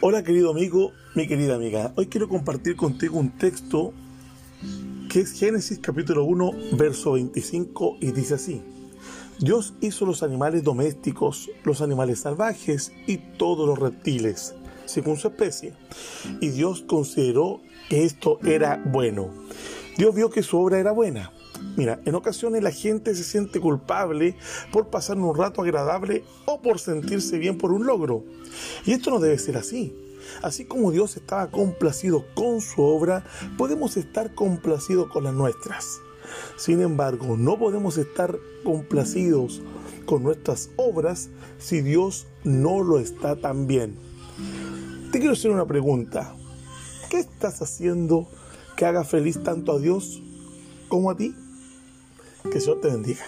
Hola querido amigo, mi querida amiga. Hoy quiero compartir contigo un texto que es Génesis capítulo 1, verso 25 y dice así. Dios hizo los animales domésticos, los animales salvajes y todos los reptiles, según su especie. Y Dios consideró que esto era bueno. Dios vio que su obra era buena. Mira, en ocasiones la gente se siente culpable por pasar un rato agradable o por sentirse bien por un logro. Y esto no debe ser así. Así como Dios estaba complacido con su obra, podemos estar complacidos con las nuestras. Sin embargo, no podemos estar complacidos con nuestras obras si Dios no lo está también. Te quiero hacer una pregunta. ¿Qué estás haciendo que haga feliz tanto a Dios como a ti? Que Dios te bendiga.